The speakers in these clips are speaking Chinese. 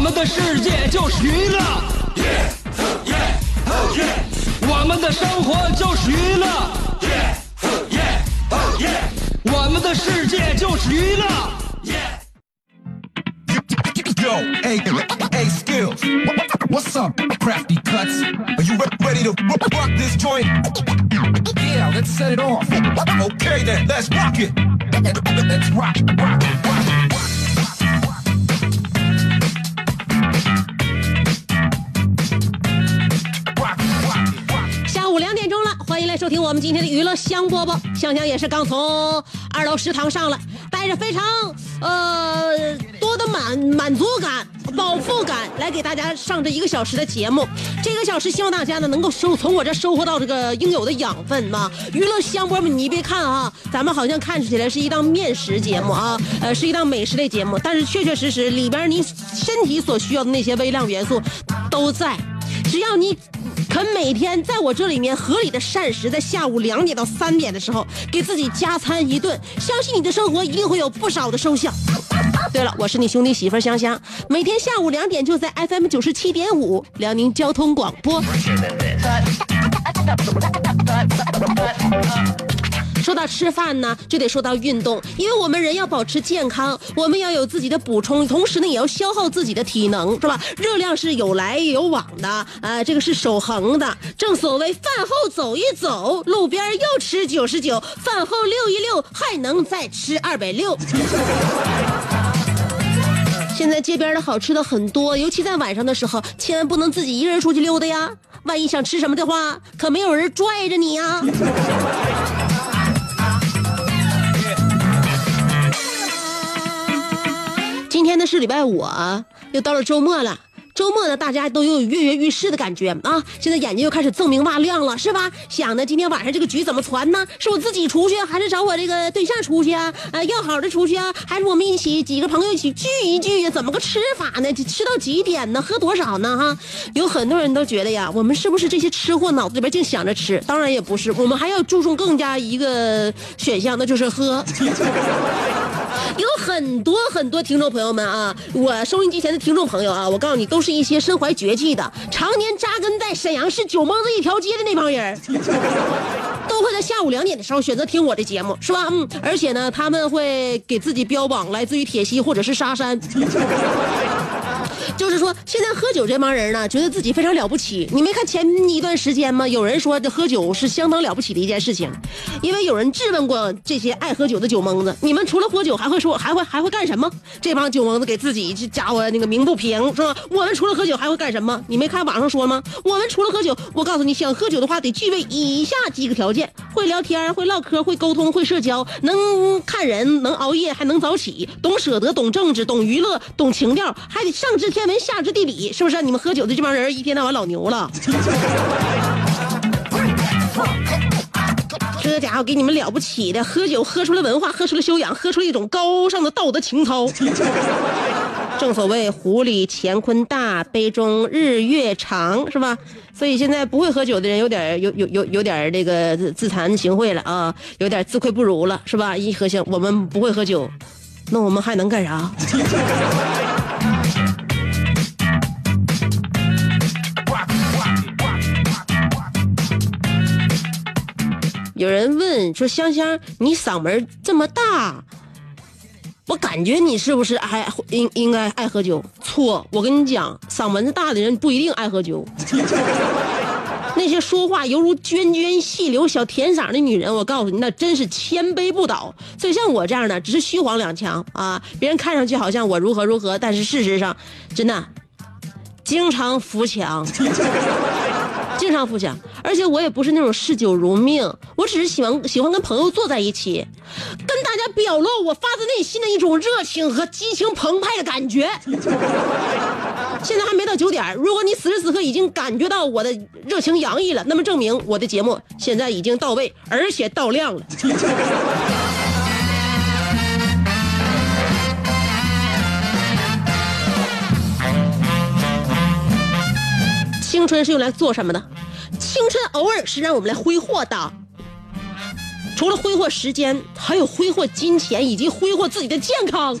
我们的世界就是娱乐，我们的生活就是娱乐，我们的世界就是娱乐。Yo, hey, hey, skills. What's up, crafty cuts? Are you re- ready to rock rock this joint? Yeah, let's set it off. Okay then, let's rock it. Let's rock, rock, rock, 欢迎来收听我们今天的娱乐香饽饽。香香也是刚从二楼食堂上来，带着非常呃多的满满足感、饱腹感来给大家上这一个小时的节目。这个小时希望大家呢能够收从我这收获到这个应有的养分嘛。娱乐香饽饽，你别看啊，咱们好像看起来是一档面食节目啊，呃是一档美食类节目，但是确确实实里边你身体所需要的那些微量元素都在。只要你肯每天在我这里面合理的膳食，在下午两点到三点的时候给自己加餐一顿，相信你的生活一定会有不少的收效。对了，我是你兄弟媳妇香香，每天下午两点就在 FM 九十七点五辽宁交通广播。说到吃饭呢，就得说到运动，因为我们人要保持健康，我们要有自己的补充，同时呢也要消耗自己的体能，是吧？热量是有来有往的，呃，这个是守恒的。正所谓饭后走一走，路边又吃九十九，饭后溜一溜，还能再吃二百六。现在街边的好吃的很多，尤其在晚上的时候，千万不能自己一个人出去溜达呀。万一想吃什么的话，可没有人拽着你呀。今天呢是礼拜五啊，又到了周末了。周末呢，大家都有跃跃欲试的感觉啊！现在眼睛又开始锃明瓦亮了，是吧？想呢，今天晚上这个局怎么传呢？是我自己出去，还是找我这个对象出去啊？呃，要好的出去啊？还是我们一起几个朋友一起聚一聚呀？怎么个吃法呢？吃到几点呢？喝多少呢？哈，有很多人都觉得呀，我们是不是这些吃货脑子里边净想着吃？当然也不是，我们还要注重更加一个选项，那就是喝。有很多很多听众朋友们啊，我收音机前的听众朋友啊，我告诉你，都是一些身怀绝技的，常年扎根在沈阳市九蒙子一条街的那帮人，都会在下午两点的时候选择听我的节目，是吧？嗯，而且呢，他们会给自己标榜来自于铁西或者是沙山。就是说，现在喝酒这帮人呢，觉得自己非常了不起。你没看前一段时间吗？有人说这喝酒是相当了不起的一件事情，因为有人质问过这些爱喝酒的酒蒙子：你们除了喝酒还会说还会还会干什么？这帮酒蒙子给自己这家伙那个鸣不平，是吧？我们除了喝酒还会干什么？你没看网上说吗？我们除了喝酒，我告诉你，想喝酒的话得具备以下几个条件：会聊天，会唠嗑，会沟通，会社交，能看人，能熬夜，还能早起，懂舍得，懂政治，懂娱乐，懂情调，还得上知天文下知地理，是不是？你们喝酒的这帮人一天到晚老牛了。这家伙给你们了不起的，喝酒喝出了文化，喝出了修养，喝出了一种高尚的道德情操。正所谓壶里乾坤大，杯中日月长，是吧？所以现在不会喝酒的人有点有有有有点这个自自惭形秽了啊，有点自愧不如了，是吧？一喝酒，我们不会喝酒，那我们还能干啥？有人问说：“香香，你嗓门这么大，我感觉你是不是爱应应该爱喝酒？错，我跟你讲，嗓门子大的人不一定爱喝酒。那些说话犹如涓涓细流、小甜嗓的女人，我告诉你，那真是千杯不倒。所以像我这样的，只是虚晃两枪啊，别人看上去好像我如何如何，但是事实上，真的经常扶墙。”经常互相，而且我也不是那种嗜酒如命，我只是喜欢喜欢跟朋友坐在一起，跟大家表露我发自内心的一种热情和激情澎湃的感觉。现在还没到九点，如果你此时此刻已经感觉到我的热情洋溢了，那么证明我的节目现在已经到位，而且到量了。青春是用来做什么的？青春偶尔是让我们来挥霍的。除了挥霍时间，还有挥霍金钱，以及挥霍自己的健康。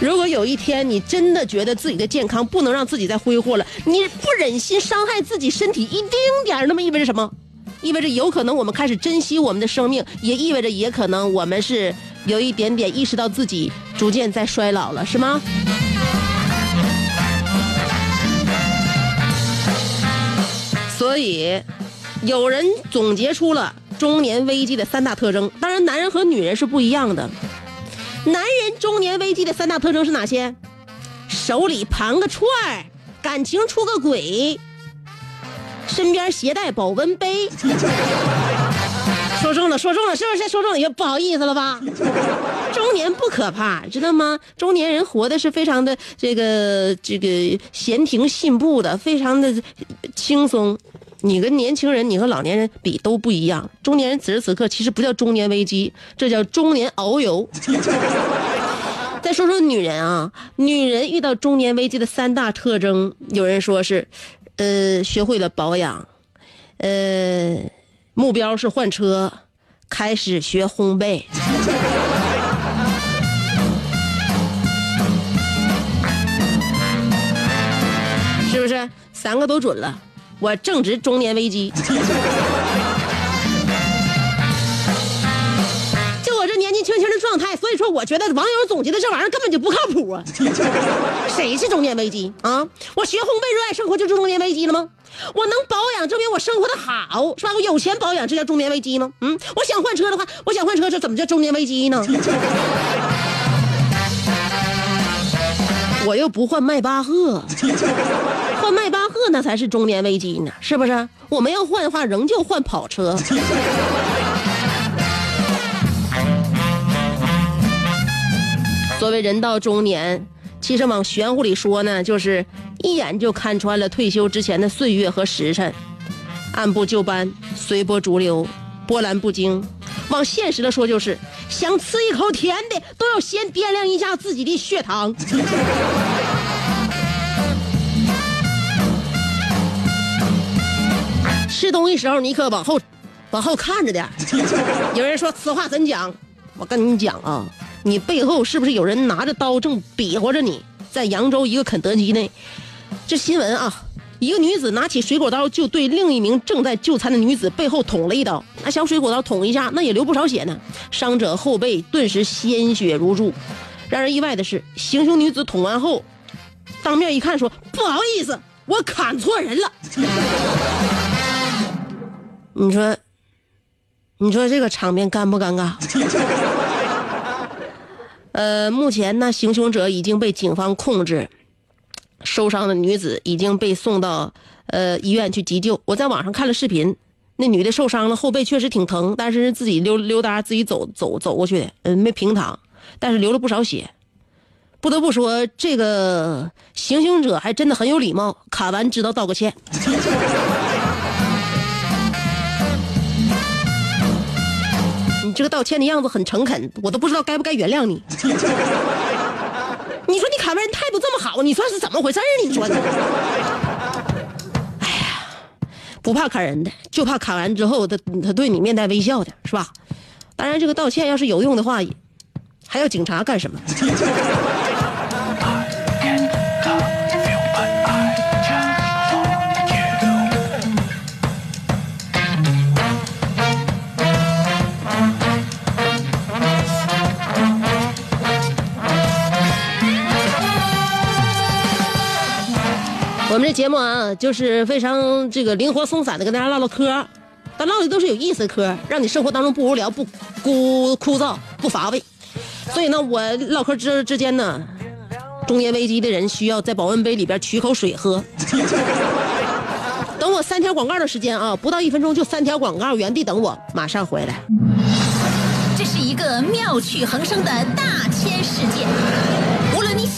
如果有一天你真的觉得自己的健康不能让自己再挥霍了，你不忍心伤害自己身体一丁点儿，那么意味着什么？意味着有可能我们开始珍惜我们的生命，也意味着也可能我们是有一点点意识到自己逐渐在衰老了，是吗？所以，有人总结出了中年危机的三大特征。当然，男人和女人是不一样的。男人中年危机的三大特征是哪些？手里盘个串，感情出个轨，身边携带保温杯。说中了，说中了，是不是说中了？也不好意思了吧？中年不可怕，知道吗？中年人活的是非常的这个这个闲庭信步的，非常的轻松。你跟年轻人，你和老年人比都不一样。中年人此时此刻其实不叫中年危机，这叫中年遨游。再说说女人啊，女人遇到中年危机的三大特征，有人说是，呃，学会了保养，呃，目标是换车，开始学烘焙。是不是三个都准了？我正值中年危机，年轻轻的状态，所以说我觉得网友总结的这玩意儿根本就不靠谱啊！谁是中年危机啊？我学烘焙热爱生活就是中年危机了吗？我能保养证明我生活的好是吧？我有钱保养这叫中年危机吗？嗯，我想换车的话，我想换车这怎么叫中年危机呢？我又不换迈巴赫，换迈巴赫那才是中年危机呢，是不是？我们要换的话，仍旧换跑车。所谓人到中年，其实往玄乎里说呢，就是一眼就看穿了退休之前的岁月和时辰，按部就班，随波逐流，波澜不惊。往现实的说，就是想吃一口甜的，都要先掂量一下自己的血糖。吃东西时候你可往后，往后看着点。有人说此话怎讲？我跟你讲啊，你背后是不是有人拿着刀正比划着你？在扬州一个肯德基内，这新闻啊。一个女子拿起水果刀就对另一名正在就餐的女子背后捅了一刀，那小水果刀捅一下，那也流不少血呢。伤者后背顿时鲜血如注。让人意外的是，行凶女子捅完后，当面一看说：“不好意思，我砍错人了。”你说，你说这个场面尴不尴尬？呃，目前呢，行凶者已经被警方控制。受伤的女子已经被送到呃医院去急救。我在网上看了视频，那女的受伤了，后背确实挺疼，但是自己溜溜达，自己走走走过去的，嗯，没平躺，但是流了不少血。不得不说，这个行凶者还真的很有礼貌，砍完知道道个歉。这个道歉的样子很诚恳，我都不知道该不该原谅你。你说你砍完人态度这么好，你算是怎么回事你说的？哎呀，不怕砍人的，就怕砍完之后他他对你面带微笑的，是吧？当然，这个道歉要是有用的话，还要警察干什么？我们这节目啊，就是非常这个灵活松散的跟大家唠唠嗑，但唠的都是有意思的嗑，让你生活当中不无聊、不枯枯燥、不乏味。所以呢，我唠嗑之之间呢，中年危机的人需要在保温杯里边取口水喝。等我三条广告的时间啊，不到一分钟就三条广告，原地等我，马上回来。这是一个妙趣横生的大千世界。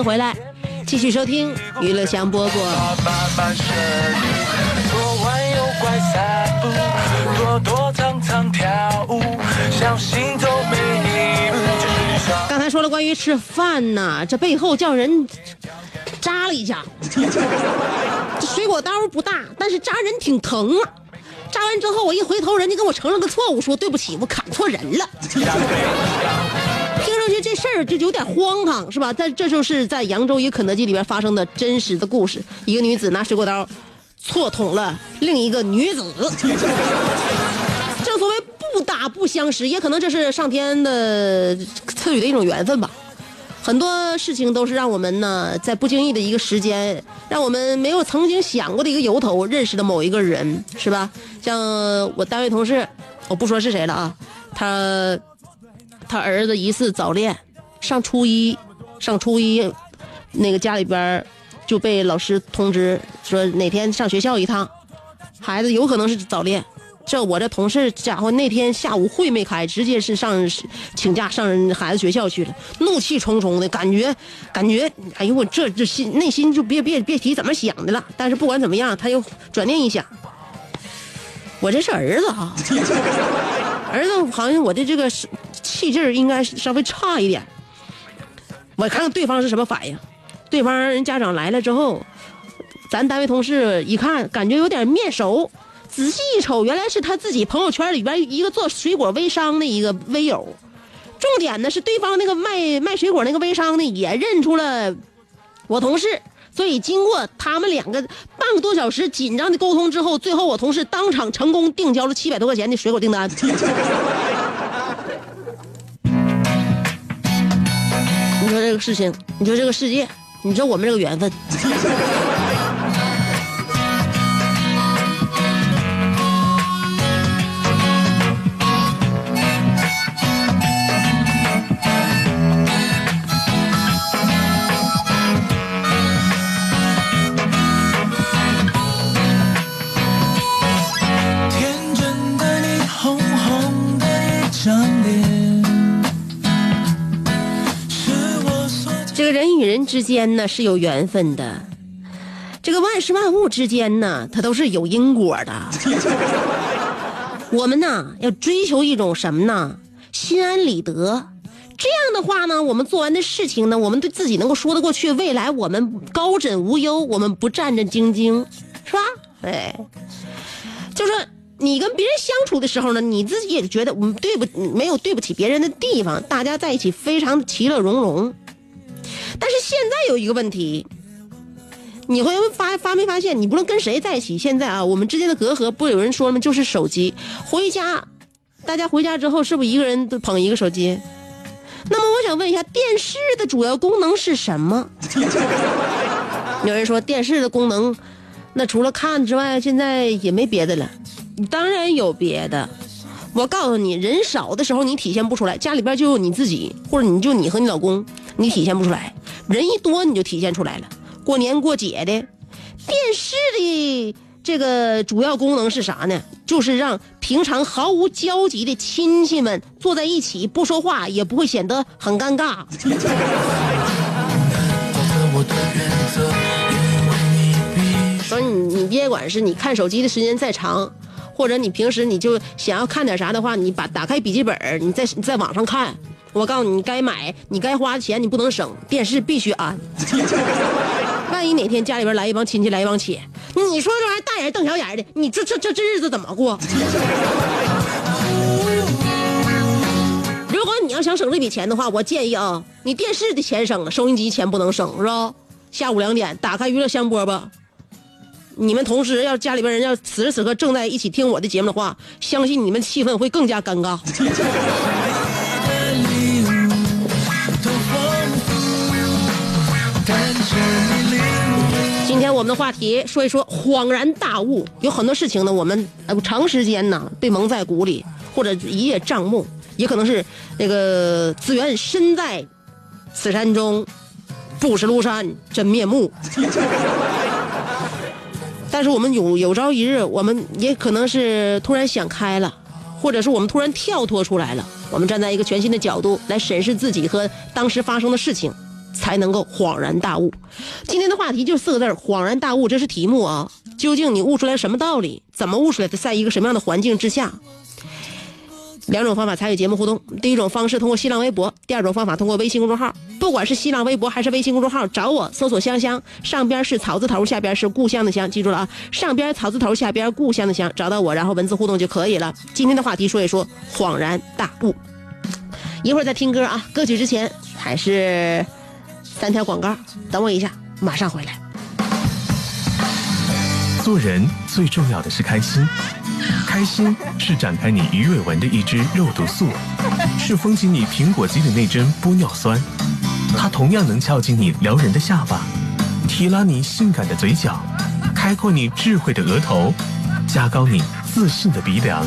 迎回来，继续收听娱乐香饽饽。刚才说了关于吃饭呐，这背后叫人扎了一下。这水果刀不大，但是扎人挺疼啊。扎完之后，我一回头，人家跟我承认个错误，说对不起，我砍错人了。听上去这事儿就有点荒唐，是吧？但这就是在扬州一肯德基里边发生的真实的故事。一个女子拿水果刀错捅了另一个女子。正所谓不打不相识，也可能这是上天的赐予的一种缘分吧。很多事情都是让我们呢，在不经意的一个时间，让我们没有曾经想过的一个由头，认识的某一个人，是吧？像我单位同事，我不说是谁了啊，他他儿子疑似早恋，上初一，上初一，那个家里边就被老师通知说哪天上学校一趟，孩子有可能是早恋。这我这同事家伙那天下午会没开，直接是上请假上人孩子学校去了，怒气冲冲的感觉，感觉哎呦我这这心内心就别别别提怎么想的了。但是不管怎么样，他又转念一想，我这是儿子啊，儿子好像我的这个是气劲儿应该稍微差一点。我看看对方是什么反应，对方人家长来了之后，咱单位同事一看，感觉有点面熟。仔细一瞅，原来是他自己朋友圈里边一个做水果微商的一个微友。重点呢是对方那个卖卖水果那个微商呢也认出了我同事，所以经过他们两个半个多小时紧张的沟通之后，最后我同事当场成功定交了七百多块钱的水果订单。你说这个事情，你说这个世界，你说我们这个缘分。之间呢是有缘分的，这个万事万物之间呢，它都是有因果的。我们呢要追求一种什么呢？心安理得。这样的话呢，我们做完的事情呢，我们对自己能够说得过去，未来我们高枕无忧，我们不战战兢兢，是吧？哎，就是你跟别人相处的时候呢，你自己也觉得我们对不没有对不起别人的地方，大家在一起非常其乐融融。但是现在有一个问题，你会发发没发现？你不论跟谁在一起，现在啊，我们之间的隔阂，不有人说了吗？就是手机。回家，大家回家之后，是不是一个人都捧一个手机？那么我想问一下，电视的主要功能是什么？有人说电视的功能，那除了看之外，现在也没别的了。当然有别的。我告诉你，人少的时候你体现不出来，家里边就你自己，或者你就你和你老公，你体现不出来。人一多你就体现出来了。过年过节的。电视的这个主要功能是啥呢？就是让平常毫无交集的亲戚们坐在一起不说话，也不会显得很尴尬。所以你你别管是你看手机的时间再长，或者你平时你就想要看点啥的话，你把打开笔记本儿，你在你在网上看。我告诉你，你该买，你该花的钱你不能省，电视必须安。万一哪天家里边来一帮亲戚来一帮亲，你说这玩意儿大眼瞪小眼的，你这这这这日子怎么过？如果你要想省这笔钱的话，我建议啊，你电视的钱省了，收音机钱不能省，是吧？下午两点打开娱乐香饽饽，你们同时要家里边人要此时此刻正在一起听我的节目的话，相信你们气氛会更加尴尬。我们的话题说一说恍然大悟，有很多事情呢，我们呃长时间呢被蒙在鼓里，或者一叶障目，也可能是那个资源身在此山中，不识庐山真面目。但是我们有有朝一日，我们也可能是突然想开了，或者是我们突然跳脱出来了，我们站在一个全新的角度来审视自己和当时发生的事情，才能够恍然大悟。今天的话题就四个字儿恍然大悟，这是题目啊。究竟你悟出来什么道理？怎么悟出来的？在一个什么样的环境之下？两种方法参与节目互动。第一种方式通过新浪微博，第二种方法通过微信公众号。不管是新浪微博还是微信公众号，找我搜索“香香”，上边是草字头，下边是故乡的乡，记住了啊，上边草字头，下边故乡的乡，找到我，然后文字互动就可以了。今天的话题说一说恍然大悟。一会儿再听歌啊，歌曲之前还是三条广告，等我一下，马上回来。做人最重要的是开心，开心是展开你鱼尾纹的一支肉毒素，是封紧你苹果肌的那针玻尿酸，它同样能翘起你撩人的下巴，提拉你性感的嘴角，开阔你智慧的额头，加高你自信的鼻梁。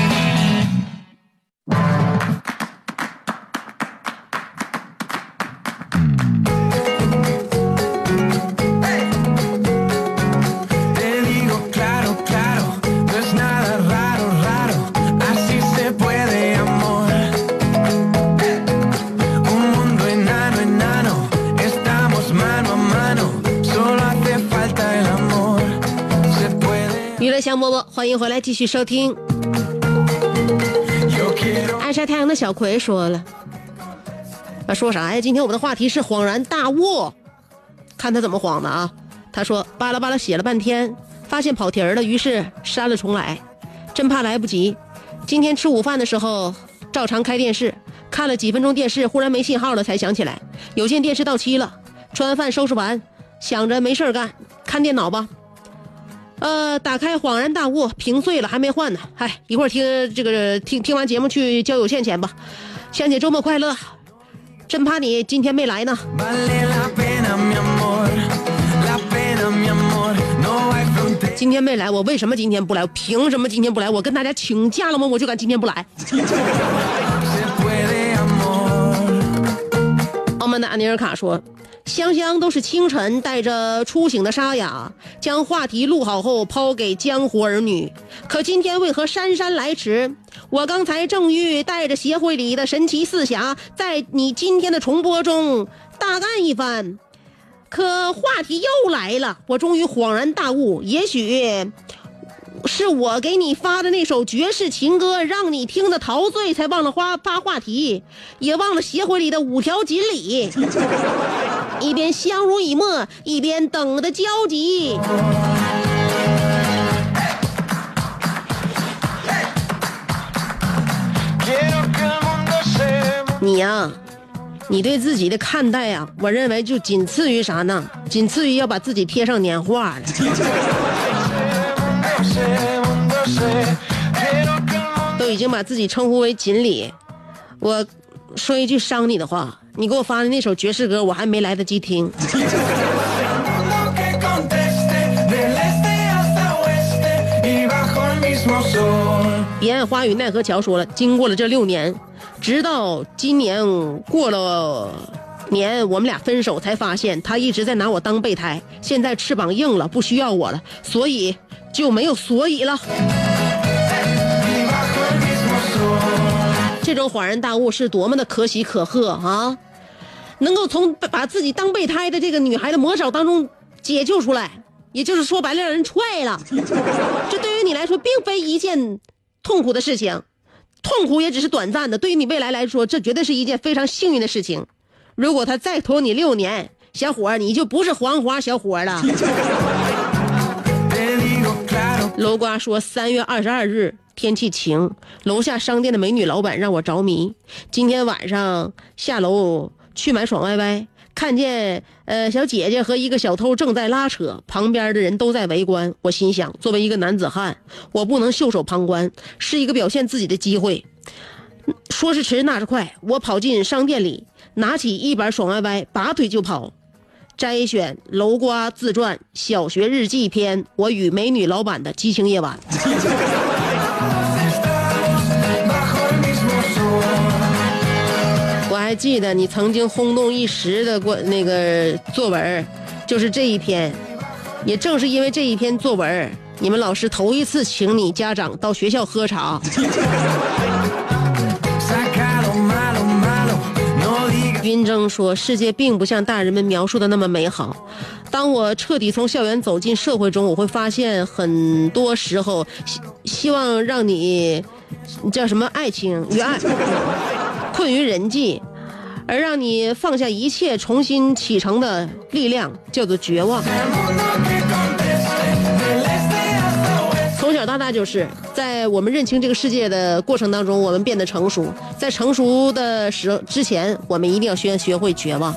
迎回来继续收听。爱晒太阳的小葵说了，啊，说啥呀？今天我们的话题是恍然大悟，看他怎么晃的啊。他说巴拉巴拉写了半天，发现跑题儿了，于是删了重来，真怕来不及。今天吃午饭的时候，照常开电视，看了几分钟电视，忽然没信号了，才想起来有线电视到期了。吃完饭收拾完，想着没事儿干，看电脑吧。呃，打开恍然大悟，屏碎了还没换呢。嗨，一会儿听这个听听完节目去交有线钱吧。香姐周末快乐，真怕你今天没来呢。今天没来，我为什么今天不来？我凭什么今天不来？我跟大家请假了吗？我就敢今天不来。澳门的安尼尔卡说：“香香都是清晨带着初醒的沙哑，将话题录好后抛给江湖儿女。可今天为何姗姗来迟？我刚才正欲带着协会里的神奇四侠，在你今天的重播中大干一番，可话题又来了。我终于恍然大悟，也许。”是我给你发的那首绝世情歌，让你听得陶醉，才忘了花发话题，也忘了协会里的五条锦鲤。一边相濡以沫，一边等的焦急。你呀、你对自己的看待呀、我认为就仅次于啥呢？仅次于要把自己贴上年画了。都已经把自己称呼为锦鲤。我说一句伤你的话，你给我发的那首爵士歌，我还没来得及听。彼岸花与奈何桥说了，经过了这六年，直到今年过了年，我们俩分手，才发现他一直在拿我当备胎。现在翅膀硬了，不需要我了，所以就没有所以了。这种恍然大悟是多么的可喜可贺啊！能够从把自己当备胎的这个女孩的魔爪当中解救出来，也就是说白了，让人踹了。这对于你来说，并非一件痛苦的事情，痛苦也只是短暂的。对于你未来来说，这绝对是一件非常幸运的事情。如果他再拖你六年，小伙儿，你就不是黄花小伙了。楼瓜说，三月二十二日天气晴，楼下商店的美女老板让我着迷。今天晚上下楼去买爽歪歪，看见呃小姐姐和一个小偷正在拉扯，旁边的人都在围观。我心想，作为一个男子汉，我不能袖手旁观，是一个表现自己的机会。说时迟，那时快，我跑进商店里，拿起一板爽歪歪，拔腿就跑。摘选楼瓜自传《小学日记篇》，我与美女老板的激情夜晚。我还记得你曾经轰动一时的过那个作文，就是这一篇。也正是因为这一篇作文，你们老师头一次请你家长到学校喝茶。云峥说：“世界并不像大人们描述的那么美好。当我彻底从校园走进社会中，我会发现很多时候，希希望让你叫什么爱情与爱困于人际，而让你放下一切重新启程的力量，叫做绝望。”就是在我们认清这个世界的过程当中，我们变得成熟。在成熟的时之前，我们一定要先学会绝望。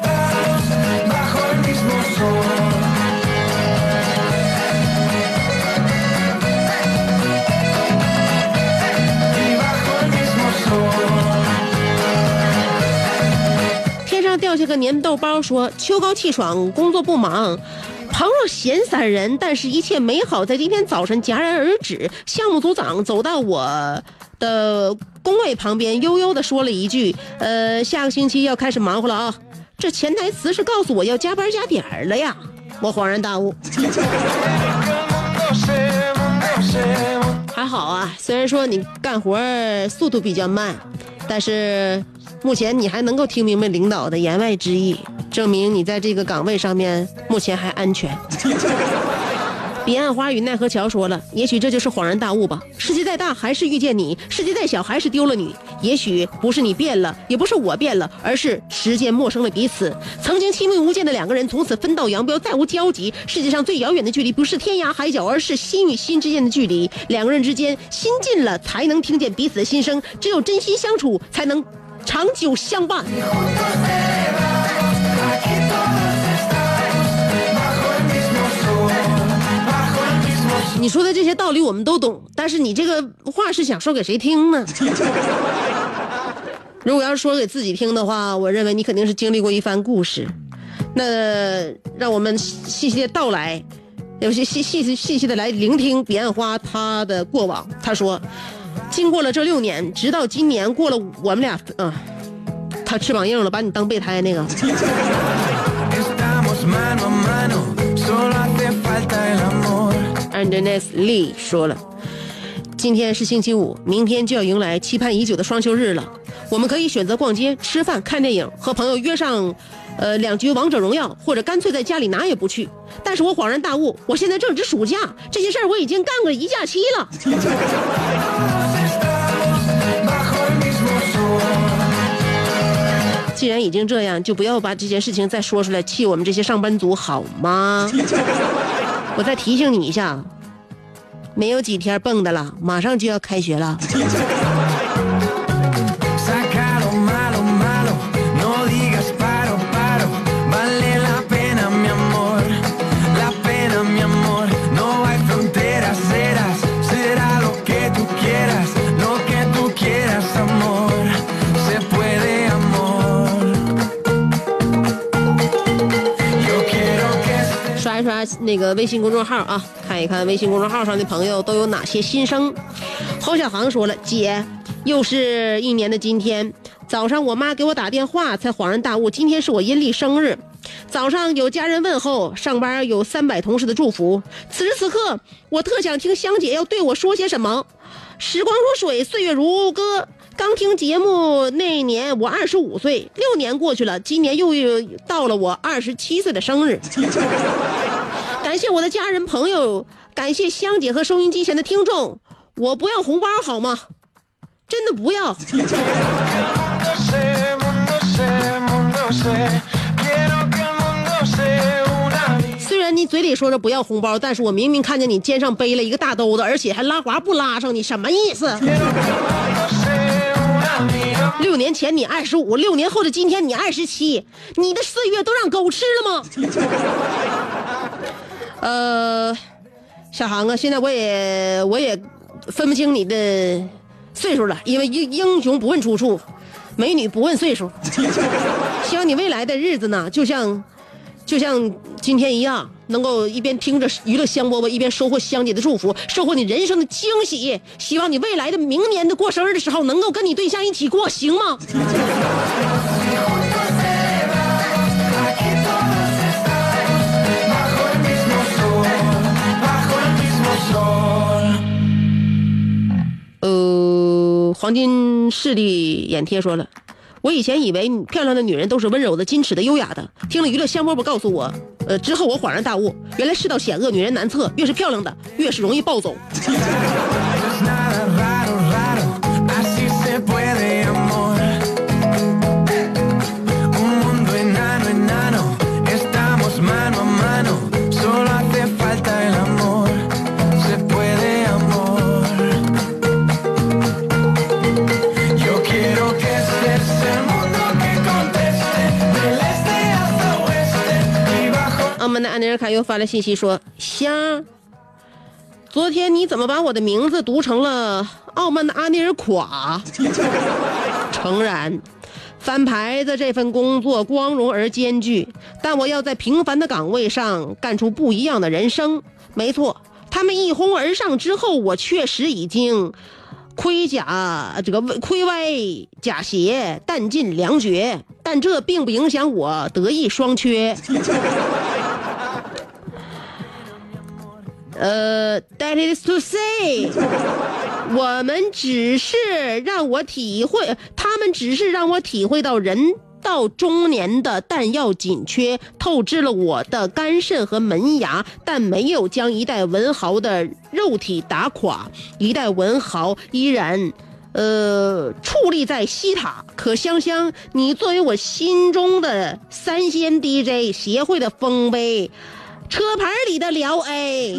天上掉下个粘豆包，说秋高气爽，工作不忙。旁若闲散人，但是一切美好在今天早晨戛然而止。项目组长走到我的工位旁边，悠悠地说了一句：“呃，下个星期要开始忙活了啊。”这潜台词是告诉我要加班加点儿了呀。我恍然大悟 还好啊，虽然说你干活速度比较慢，但是目前你还能够听明白领导的言外之意，证明你在这个岗位上面目前还安全。彼岸花与奈何桥说了，也许这就是恍然大悟吧。世界再大还是遇见你，世界再小还是丢了你。也许不是你变了，也不是我变了，而是时间陌生了彼此。曾经亲密无间的两个人，从此分道扬镳，再无交集。世界上最遥远的距离，不是天涯海角，而是心与心之间的距离。两个人之间心近了，才能听见彼此的心声。只有真心相处，才能长久相伴。你说的这些道理我们都懂，但是你这个话是想说给谁听呢？如果要是说给自己听的话，我认为你肯定是经历过一番故事。那让我们细细的道来，有些细细细细细的来聆听彼岸花他的过往。他说，经过了这六年，直到今年过了我们俩，嗯、他翅膀硬了，把你当备胎那个。Estamos mano a mano, solo hace falta el amor. Anderness Lee 说了，今天是星期五，明天就要迎来期盼已久的双休日了。我们可以选择逛街、吃饭、看电影，和朋友约上，呃，两局王者荣耀，或者干脆在家里哪也不去。但是我恍然大悟，我现在正值暑假，这些事儿我已经干过一假期了。既然已经这样，就不要把这件事情再说出来，气我们这些上班族好吗？我再提醒你一下，没有几天蹦的了，马上就要开学了。那个微信公众号啊，看一看微信公众号上的朋友都有哪些心声。侯小航说了，姐，又是一年的今天，早上我妈给我打电话，才恍然大悟，今天是我阴历生日。早上有家人问候，上班有三百同事的祝福。此时此刻，我特想听香姐要对我说些什么。时光如水，岁月如歌。刚听节目那年，我二十五岁，六年过去了，今年又到了我二十七岁的生日。感谢我的家人朋友，感谢香姐和收音机前的听众。我不要红包好吗？真的不要。虽然你嘴里说着不要红包，但是我明明看见你肩上背了一个大兜子，而且还拉滑不拉上，你什么意思.六年前你二十五，六年后的今天你二十七，你的岁月都让狗吃了吗？呃，小航啊，现在我也我也分不清你的岁数了，因为英英雄不问出处，美女不问岁数。希望你未来的日子呢，就像就像今天一样，能够一边听着娱乐香饽饽，一边收获香姐的祝福，收获你人生的惊喜。希望你未来的明年的过生日的时候，能够跟你对象一起过，行吗？黄金势力眼贴说了，我以前以为漂亮的女人都是温柔的、矜持的、优雅的。听了娱乐香饽饽告诉我，呃，之后我恍然大悟，原来世道险恶，女人难测，越是漂亮的，越是容易暴走。安尼尔卡又发来信息说：“香，昨天你怎么把我的名字读成了傲慢的阿尼尔垮？” 诚然，翻牌子这份工作光荣而艰巨，但我要在平凡的岗位上干出不一样的人生。没错，他们一哄而上之后，我确实已经盔甲这个盔歪甲斜，弹尽粮绝，但这并不影响我德艺双缺。呃，that is to say，我们只是让我体会，他们只是让我体会到人到中年的弹药紧缺，透支了我的肝肾和门牙，但没有将一代文豪的肉体打垮。一代文豪依然。呃，矗立在西塔，可香香，你作为我心中的三仙 DJ 协会的丰碑，车牌里的辽 A，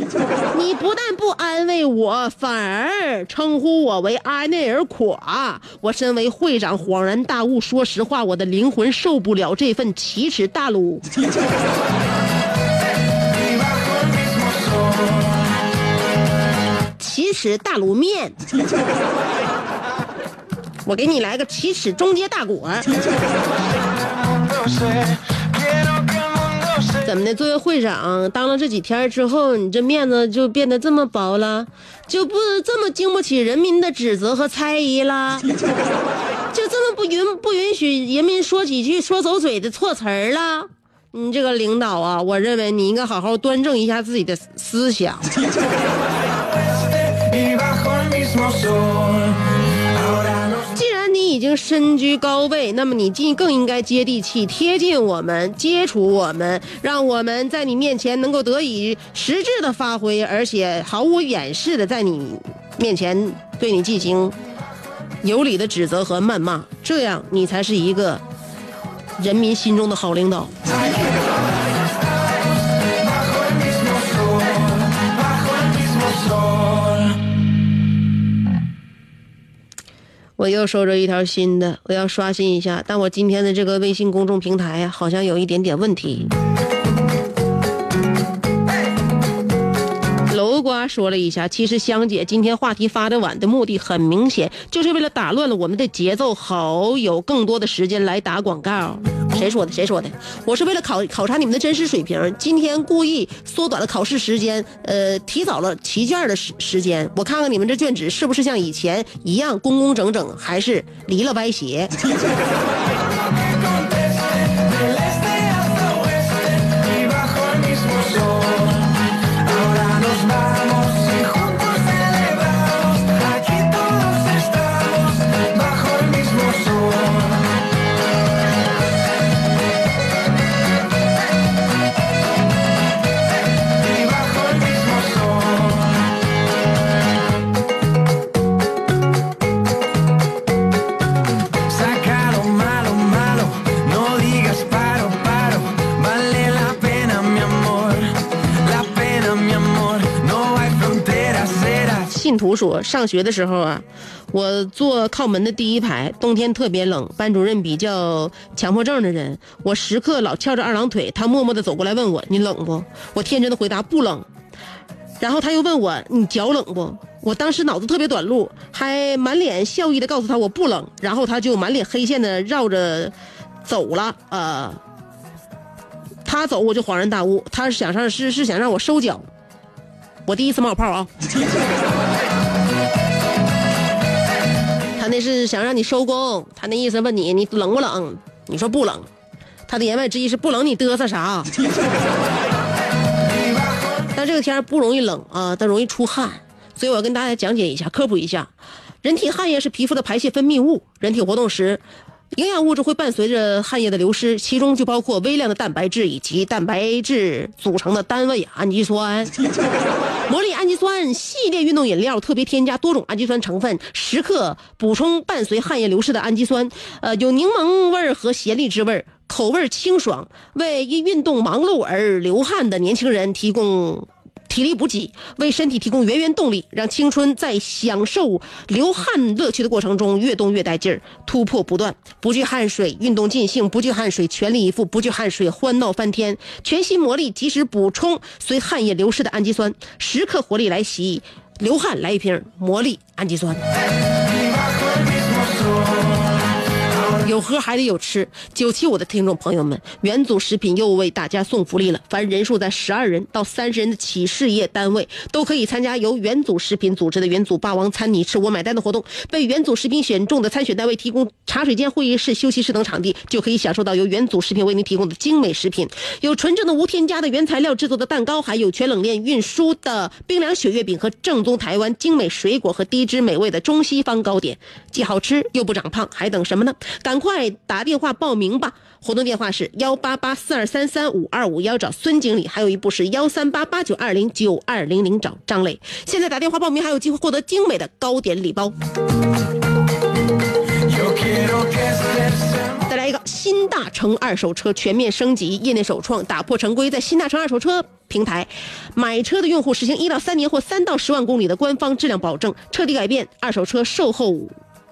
你不但不安慰我，反而称呼我为阿内尔垮。我身为会长恍然大悟，说实话，我的灵魂受不了这份奇耻大辱。奇耻大卤面，我给你来个奇耻中街大果。怎么的？作为会长，当了这几天之后，你这面子就变得这么薄了，就不这么经不起人民的指责和猜疑了，就这么不允不允许人民说几句说走嘴的错词儿了？你这个领导啊，我认为你应该好好端正一下自己的思想。已经身居高位，那么你尽更应该接地气、贴近我们、接触我们，让我们在你面前能够得以实质的发挥，而且毫无掩饰的在你面前对你进行有理的指责和谩骂，这样你才是一个人民心中的好领导。我又收着一条新的，我要刷新一下，但我今天的这个微信公众平台呀，好像有一点点问题。楼瓜说了一下，其实香姐今天话题发的晚的目的很明显，就是为了打乱了我们的节奏，好有更多的时间来打广告。谁说的？谁说的？我是为了考考察你们的真实水平，今天故意缩短了考试时间，呃，提早了提卷的时时间。我看看你们这卷纸是不是像以前一样工工整整，还是离了歪斜？信徒说，上学的时候啊，我坐靠门的第一排，冬天特别冷，班主任比较强迫症的人，我时刻老翘着二郎腿，他默默地走过来问我：“你冷不？”我天真的回答：“不冷。”然后他又问我：“你脚冷不？”我当时脑子特别短路，还满脸笑意的告诉他我不冷，然后他就满脸黑线的绕着走了。呃，他走我就恍然大悟，他是想让是是想让我收脚。我第一次冒泡啊！他那是想让你收工，他那意思问你你冷不冷？你说不冷，他的言外之意是不冷你嘚瑟啥？但这个天不容易冷啊，但容易出汗，所以我要跟大家讲解一下、科普一下，人体汗液是皮肤的排泄分泌物，人体活动时。营养物质会伴随着汗液的流失，其中就包括微量的蛋白质以及蛋白质组成的单位氨基酸。魔力氨基酸系列运动饮料特别添加多种氨基酸成分，时刻补充伴随汗液流失的氨基酸。呃，有柠檬味和咸荔枝味，口味清爽，为因运动忙碌而流汗的年轻人提供。体力补给，为身体提供源源动力，让青春在享受流汗乐趣的过程中越动越带劲儿，突破不断，不惧汗水，运动尽兴，不惧汗水，全力以赴，不惧汗水，欢闹翻天。全新魔力及时补充随汗液流失的氨基酸，时刻活力来袭，流汗来一瓶魔力氨基酸。有喝还得有吃。九七五的听众朋友们，元祖食品又为大家送福利了，凡人数在十二人到三十人的企事业单位，都可以参加由元祖食品组织的元祖霸王餐你吃我买单的活动。被元祖食品选中的参选单位提供茶水间、会议室、休息室等场地，就可以享受到由元祖食品为您提供的精美食品，有纯正的无添加的原材料制作的蛋糕，还有全冷链运输的冰凉雪月饼和正宗台湾精美水果和低脂美味的中西方糕点，既好吃又不长胖，还等什么呢？赶快打电话报名吧！活动电话是幺八八四二三三五二五幺，找孙经理；还有一部是幺三八八九二零九二零零，找张磊。现在打电话报名还有机会获得精美的糕点礼包。再来一个新大成二手车全面升级，业内首创，打破常规，在新大成二手车平台买车的用户实行一到三年或三到十万公里的官方质量保证，彻底改变二手车售后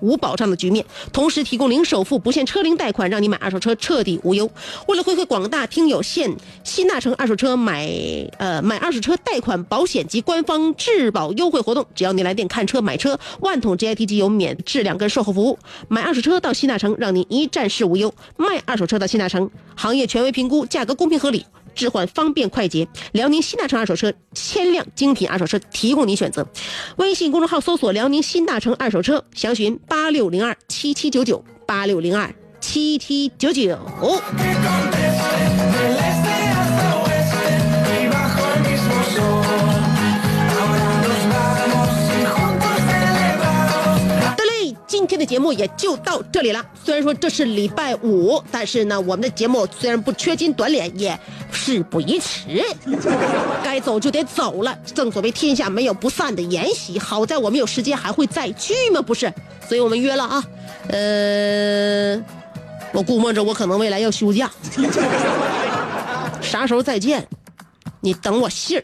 无保障的局面，同时提供零首付、不限车龄贷款，让你买二手车彻底无忧。为了回馈广大听友，现新大成二手车买呃买二手车贷款保险及官方质保优惠活动，只要你来电看车买车，万桶 GIT 机油免质量跟售后服务。买二手车到新大成，让你一站式无忧；卖二手车到新大成，行业权威评估，价格公平合理。置换方便快捷，辽宁新大成二手车千辆精品二手车提供您选择。微信公众号搜索“辽宁新大成二手车”，详询八六零二七七九九八六零二七七九九。今天的节目也就到这里了。虽然说这是礼拜五，但是呢，我们的节目虽然不缺斤短两，也事不宜迟，该走就得走了。正所谓天下没有不散的筵席，好在我们有时间还会再聚嘛，不是？所以我们约了啊，呃，我估摸着我可能未来要休假，啥时候再见？你等我信儿。